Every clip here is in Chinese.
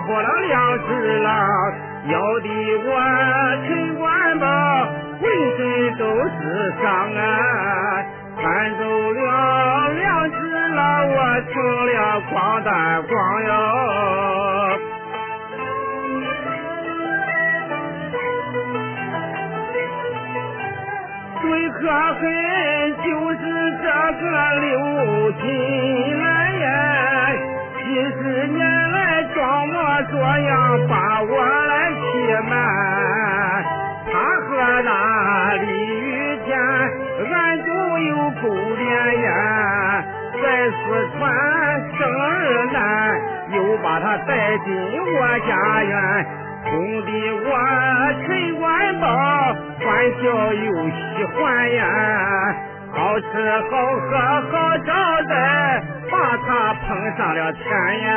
养活了两只狼，要的我陈官吧浑身都是伤啊。赶走了两只狼，我成了光蛋光哟。最可恨就是这个刘金兰呀，几十年来这样把我来欺瞒。他和那李玉田暗中有勾连呀，在四川生儿男，又把他带进我家园。哄得我陈官宝欢笑又喜欢呀，好吃好喝好招待，把他捧上了天呀。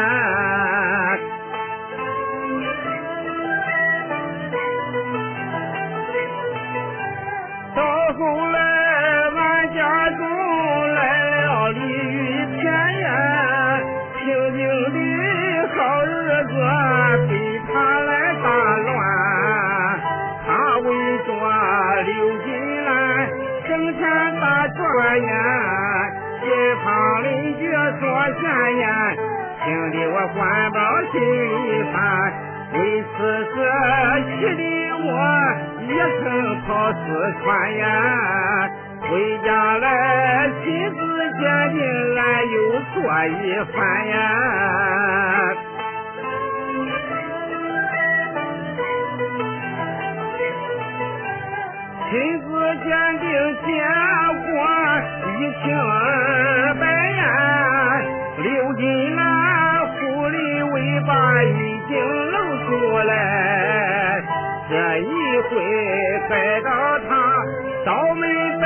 后来，俺家中来了李玉田呀，平静的好日子被他来打乱。他为着刘金兰，整天打转呀，街坊邻居说闲言，听得我官宝心里烦。为此事气的我也曾跑四川呀，回家来亲自鉴定来又说一番呀。亲自鉴定结果一清二白呀，刘金兰狐狸尾巴已经露出来，这一回害到他倒霉败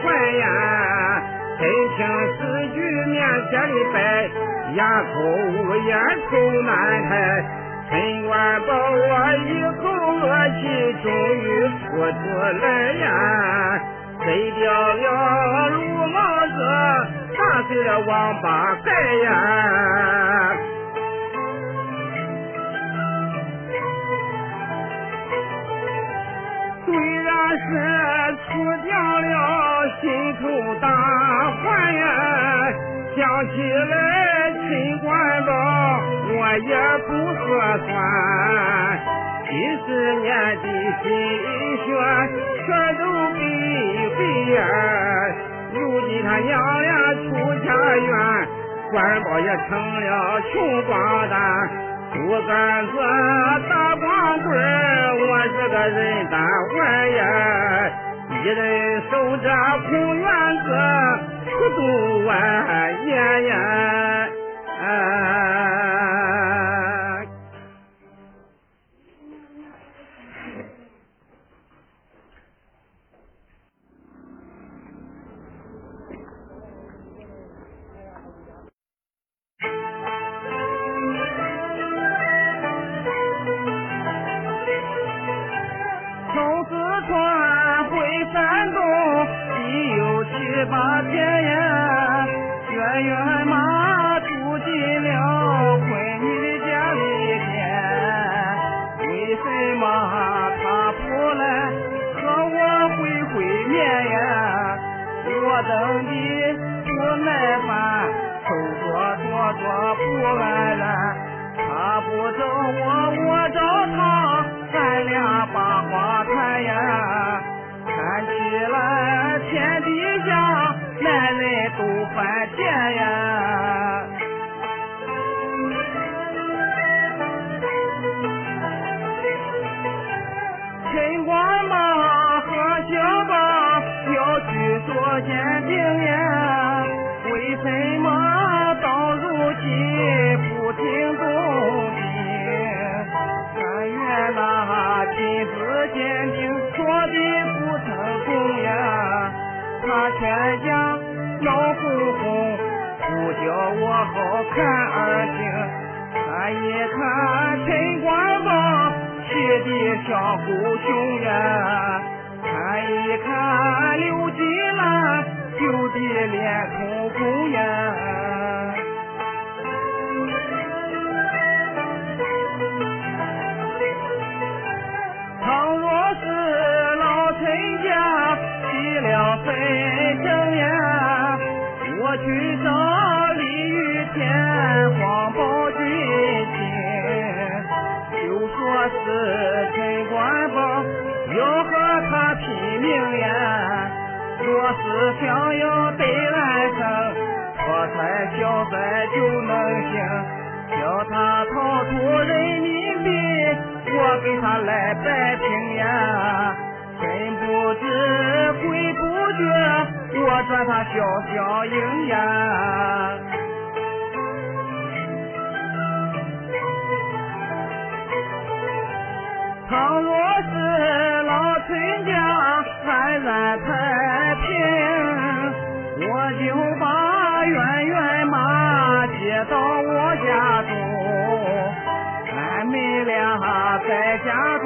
坏呀，真情实句面前的摆，哑口无言口难开。陈官宝，我一口恶气终于吐出来呀，摘掉了绿帽子，打碎了王八盖呀。是除掉了心头大患呀，想起来秦官宝，我也不合算。几十年的心血全都白费呀！如今他娘俩出家园，官宝也成了穷光蛋，不敢做打光光棍我是个人单玩呀，一人守着空院子，出度万言呀。哎好看儿听。看一看陈光宝气的像狗熊呀，看一看刘金兰羞的脸通红呀。倘若是老陈家起了纷争呀，我去找是陈官宝要和他拼命呀。若是想要对俺生，破财消灾就能行。叫他掏出人民币，我给他来摆平呀。真不知鬼不觉，我转他小小赢呀。倘若是老陈家还在太平，我就把圆圆妈接到我家中，俺们俩在家中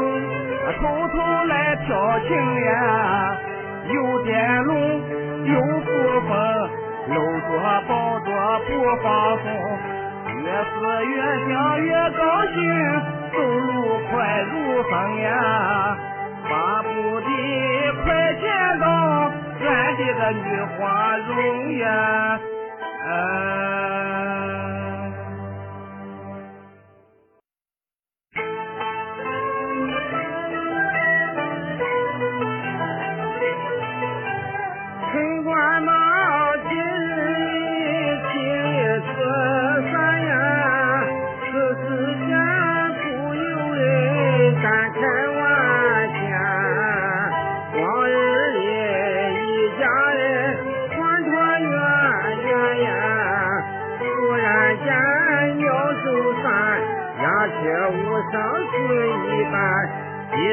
偷偷来调情呀，有电龙，有扶风，搂着抱着不放松。越是越想越高兴，走路快如风呀，巴不得快见到俺的个女花容呀。啊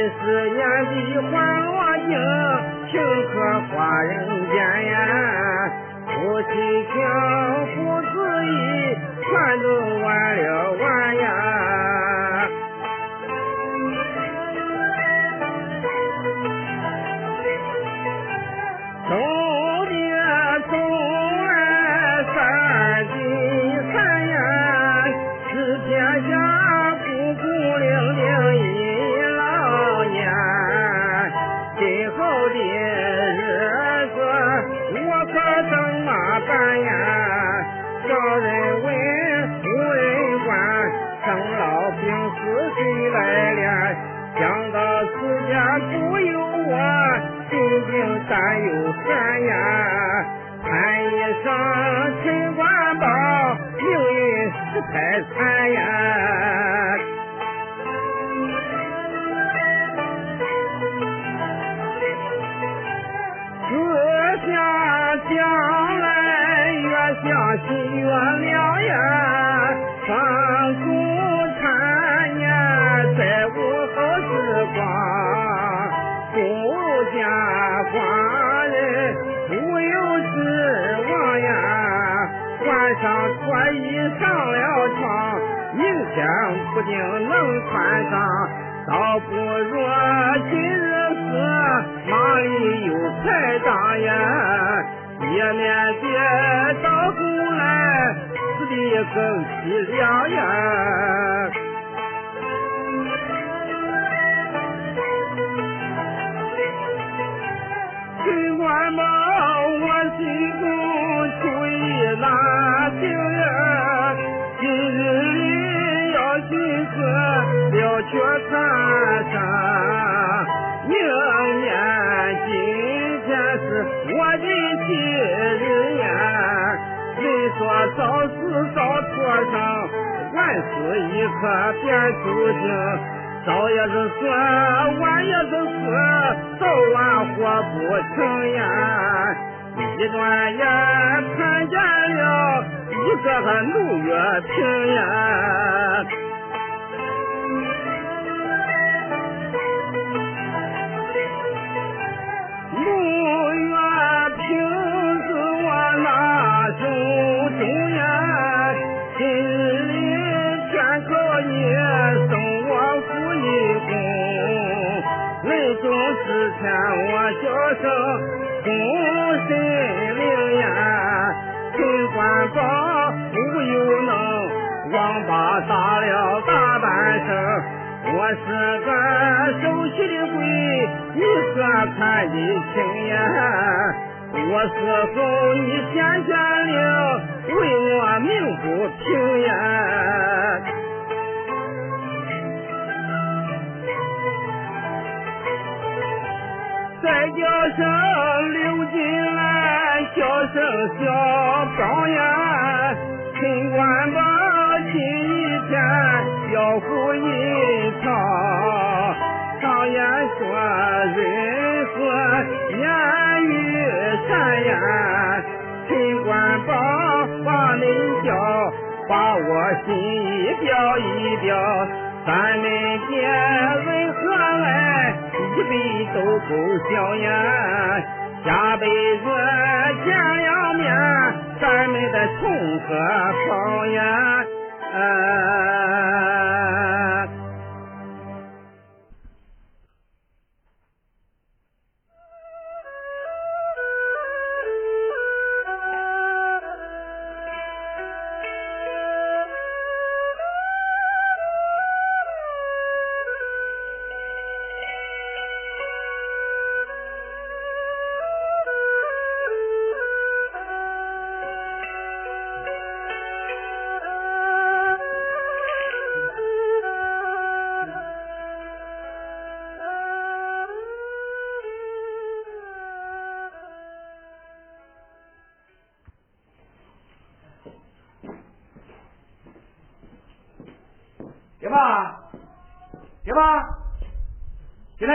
般。几十年的环罗经，情可化人间呀。夫妻情，父子义，全都完了完也免别到后来死的更凄凉呀！尽管，我心中出一难情呀，今日里要寻思了却残山，早脱生，晚死一刻便注定。早也是死，晚也是死，早晚活不成呀！一转眼看见了一个个六月平呀。声公神灵呀，陈官宝不又能王八打了大半生。我是个受气的鬼，你可看得清呀？我死后你显显灵，为我命不平呀？叫声刘金兰，叫声小宝呀，陈官宝今一天要付一套。常言说人和言语善呀，陈官宝把恁叫，把我心意表一表，咱们结为来？一杯都够笑呀，下辈子见了面，咱们再重合好呀。进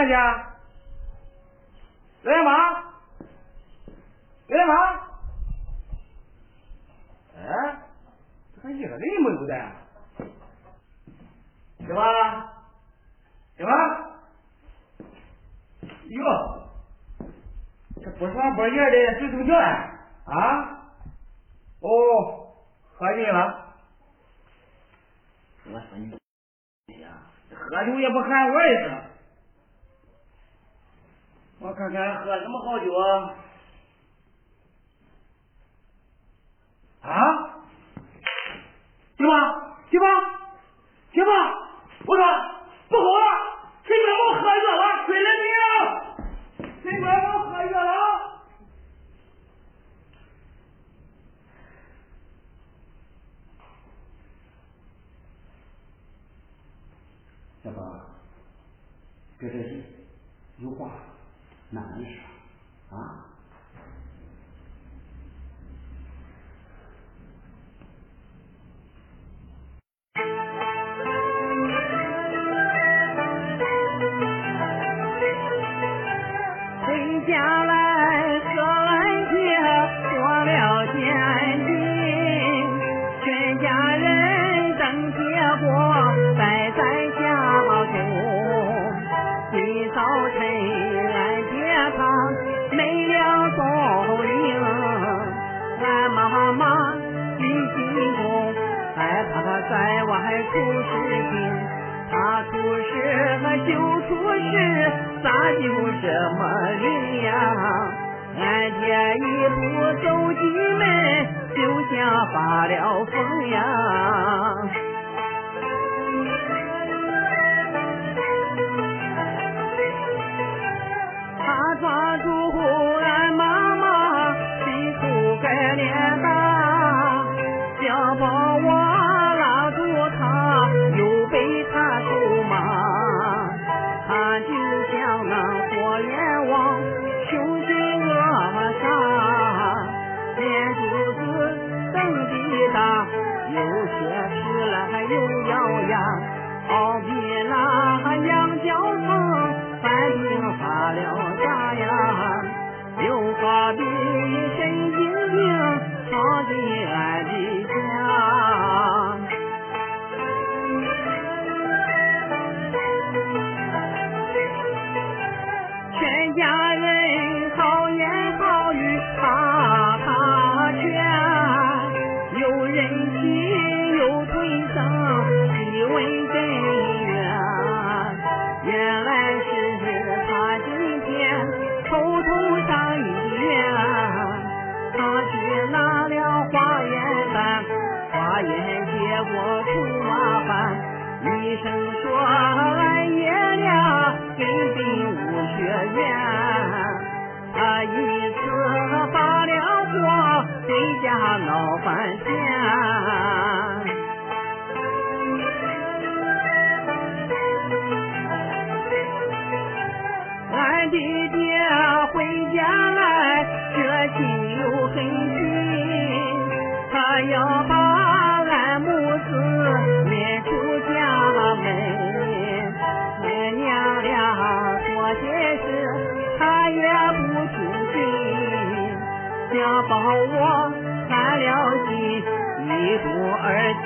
来去，刘大妈，刘大妈，哎，这个一个人没有的，行吧？行吧？哟，这不上不夜的睡什么觉啊？哦，喝醉了？我说你，哎呀，喝酒也不喊我一声。我看看喝什么好酒啊？啊？行对吧。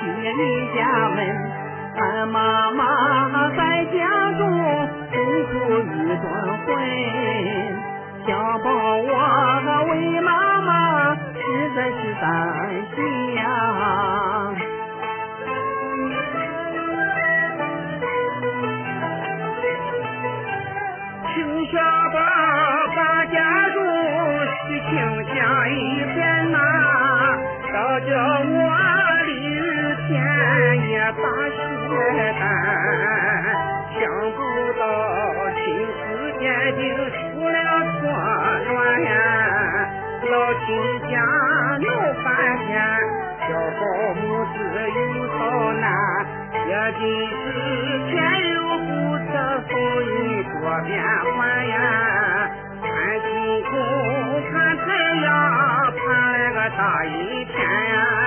今年离家门俺妈妈在家中独苦一段婚小宝我为妈妈实在是担心呀请下吧把家中去请下一片呐小酒我大雪山想不到情丝坚定出了错乱呀老亲家闹翻天小保姆是有好难也经是前有不测风云多变幻呀。盼星空盼太阳盼来个大一天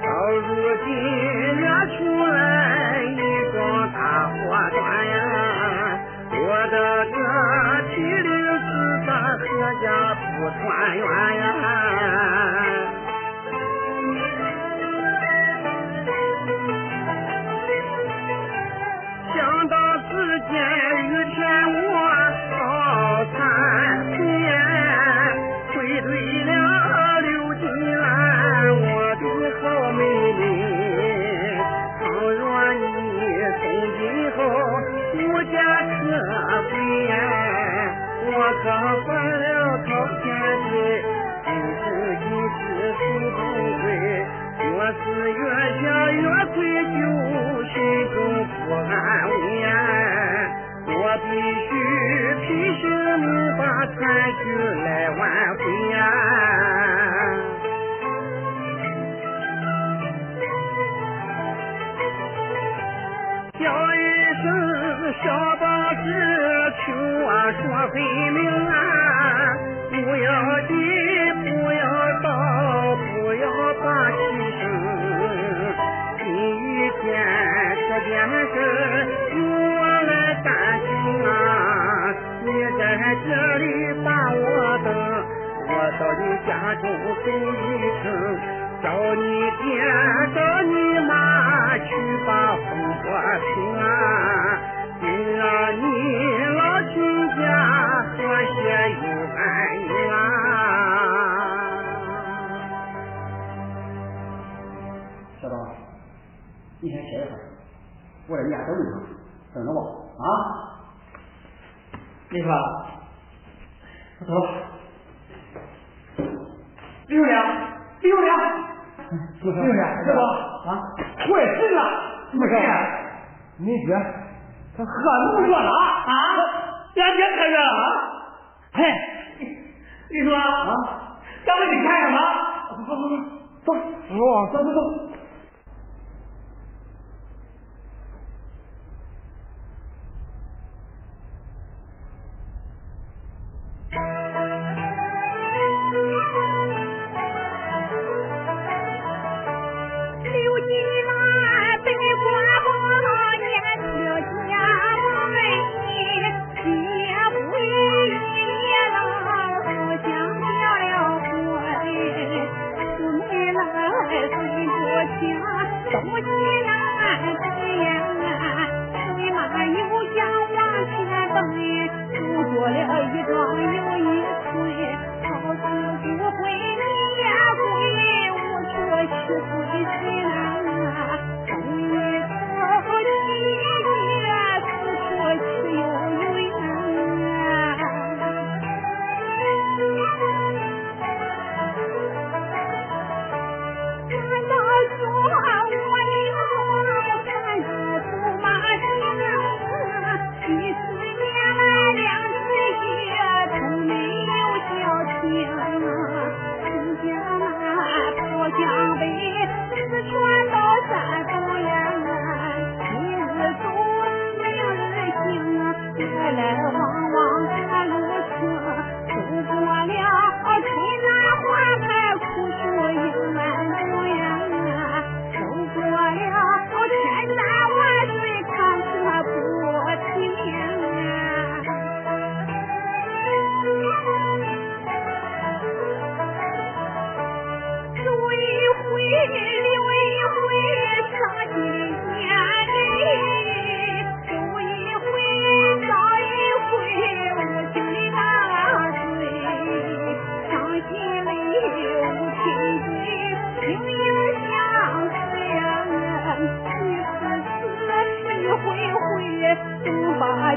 到如今惹出来一桩大祸端呀，我的哥欺凌四嫂，合家不团圆呀？你先歇一会儿我你俩等着我啊你说走。李永良李永良 是不是不啊我进信不是你说他喝那么多了啊两天开始了啊。嘿你说啊刚才你干什么？走走走走走走走。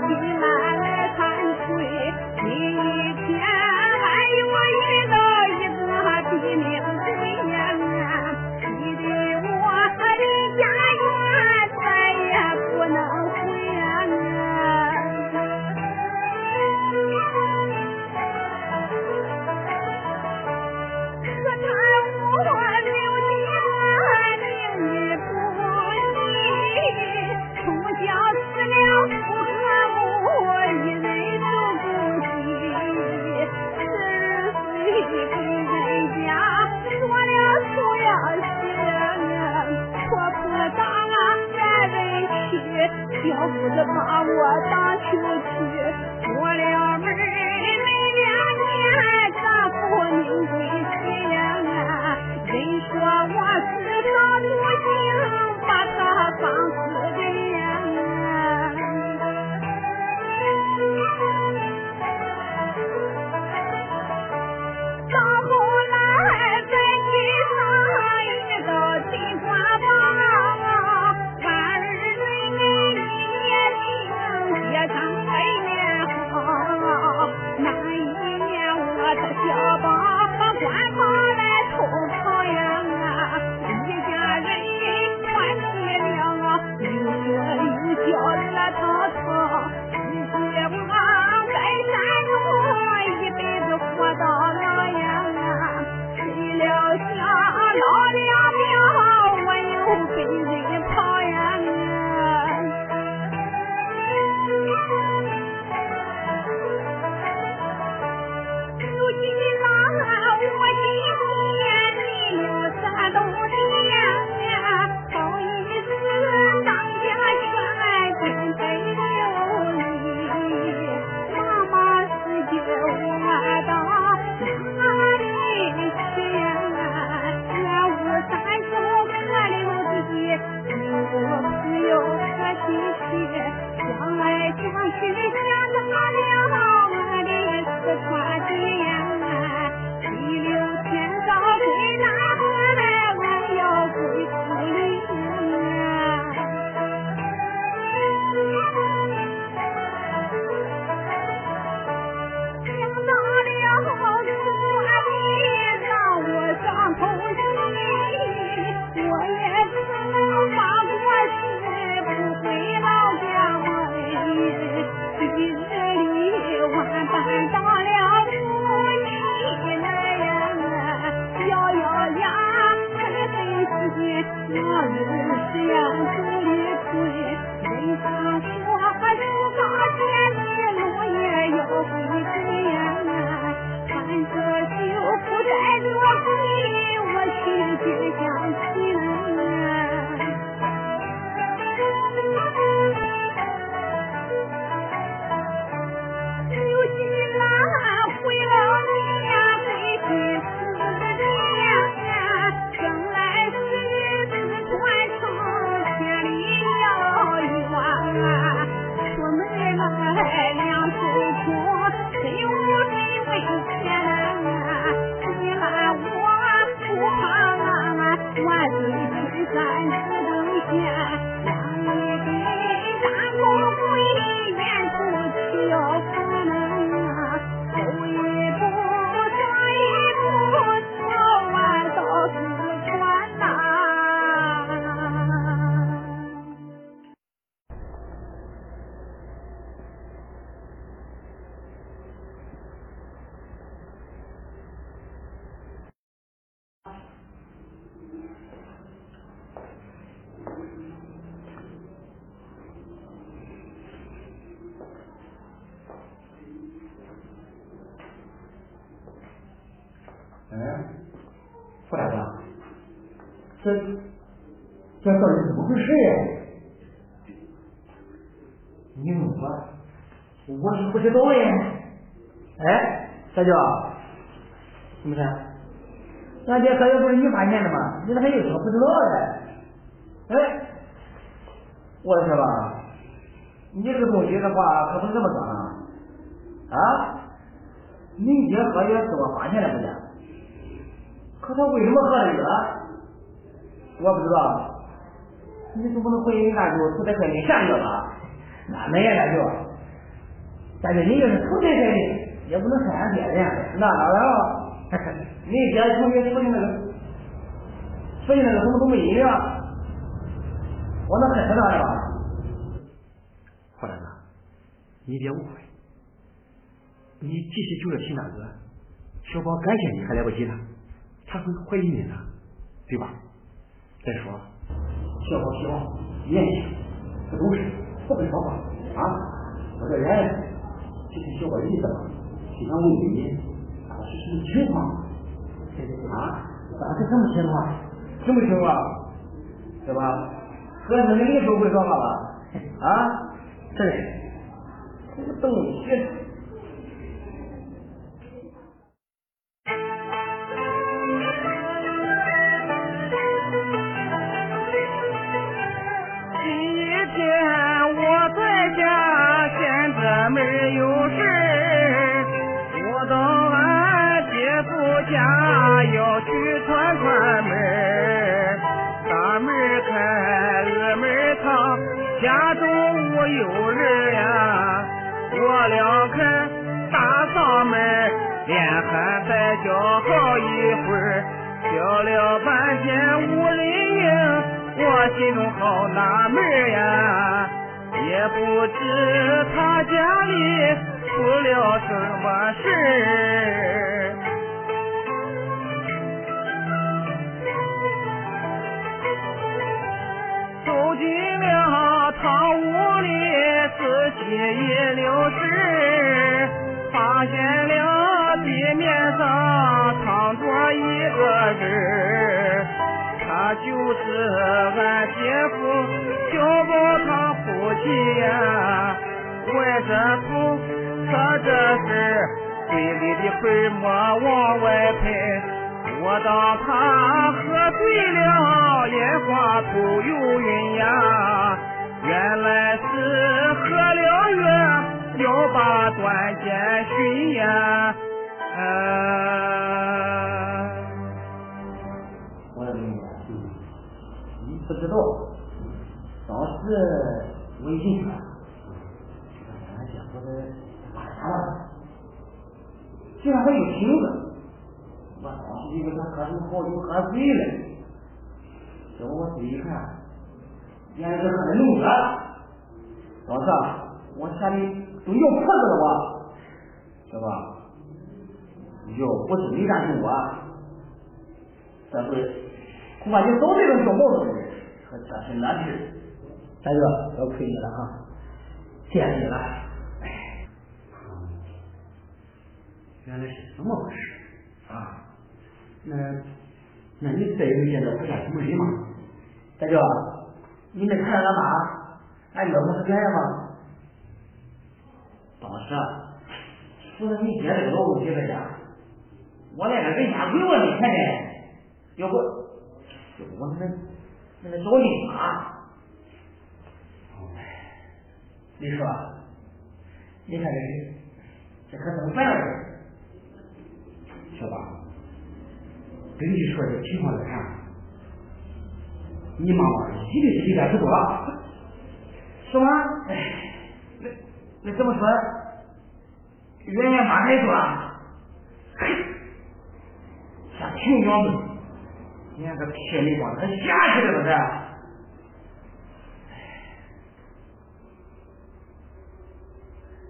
give you. my 到底怎么回事呀？你问我，我是不知道呀。哎，大舅，怎么事？俺这合约不是你发现的吗？你咋还有说不知道的？哎，我说吧，你这个东西的话可不是这么说啊。啊，你姐喝药是我发现的不是，可他为什么喝这个？我不知道。你总不能怀疑你大舅是在喝你下药吧？那没呀，大舅。大舅，你要是偷天开的，也不能说俺爹呀。那当然了，你爹从你父亲那个父亲那个什么都没医疗，我能害他了吧？胡大哥，你别误会，你继续救了秦大哥，小宝感谢你还来不及呢，他会怀疑你的，对吧？再说，小宝希望年轻不懂事，不会说话啊！我这人就听小宝意思嘛，就想问问你，他是什么情况？啊？他是什么情况？什么情况？是吧？合适的你都会说话吧？啊？这什么东西？有人呀。我俩看大嗓门，连喊带叫好一会儿，叫了半天无人应。我心中好纳闷呀，也不知他家里出了什么事儿。走进了堂屋里，仔细一溜神，发现了地面上躺着一个人。他就是俺姐夫小宝他父亲呀，歪着头侧着身，嘴里的粉末往外喷。我当他喝醉了，眼花头又晕呀，原来是喝了药要把断剑寻呀。呃我的妹妹，你不知道，当时微信上，俺姐夫的打啥了？竟然还有瓶子！我当时以为他喝酒好酒喝醉了，结果我仔细一看，原来是喝的浓酒。当时啊，我吓得都要裤子了我，是吧？要不是你大舅我，这回恐怕就走这种小毛子人，可这是难事。大哥，多亏你了啊，谢谢你了。哎，原来是这么回事啊！那那你再有见到他家什么人吗？大舅，你没看见俺妈，俺岳母是干吗？当时啊，除了你爹这个老东西在家，我连个人家鬼我没看见。要不，要不我那那个找你妈。你说，你看这是，这可怎么办呢？小宝，根据说这情况来看，你妈妈一定是离家出走了。是吗？哎，那那这么说，原来妈还说，嘿，像穷小子，你看个铁里光，他瞎起来了这。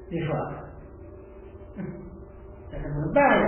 你说，这可怎么办呀？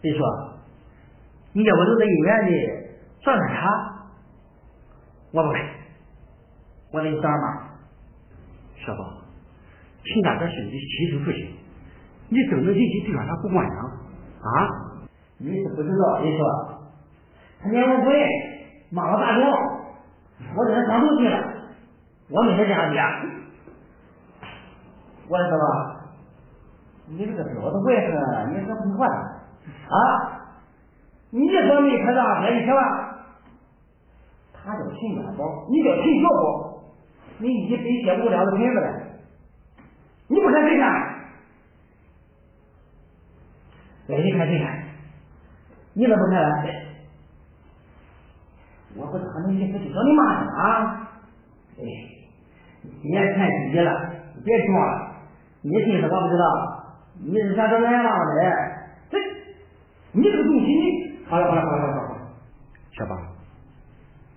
别说，你叫我留在医院里算算他，我不干，我得找妈。小宝，秦大哥是你的亲生父亲，你怎么能忍心对他不管呢？啊？你是不知道，你说，他撵我滚，骂我大种，我跟他上头去了，我没他这样的。我说吧，你这个小子外甥，你可不惯啊！你说没他让哥，你听吧？他叫秦元宝，你叫秦小宝，你一杯接不了的瓶子了，你不看谁看？哎，你看谁看？你怎么不看了？我不知道你意思就找你妈呢啊！哎，别看自己了，别装了，你心思我不知道，你是想找俺妈妈的？你这个东西你……好了好了好了好了小宝，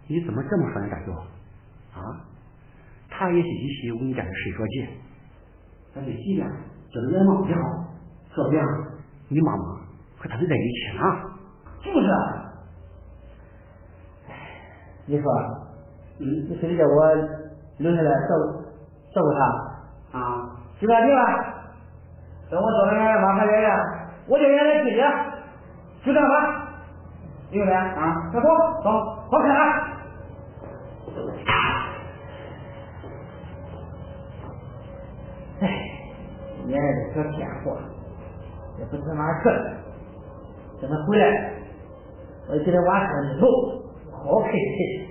你怎么这么说人大舅？啊？他也是一心为你家的水着急，咱得急点，这个俺妈也好，说不定你妈妈和他们在一起呢。就是哎。你说，你你非得叫我留下来照顾照顾他啊？知道定了。等我找了俺妈和爷爷，我叫爷爷去接，就这样吧。明白啊？快走走，好开啊！哎，爷爷这小天货，也不知道哪儿去了。等他回来，我就给他挖上一头，好开心。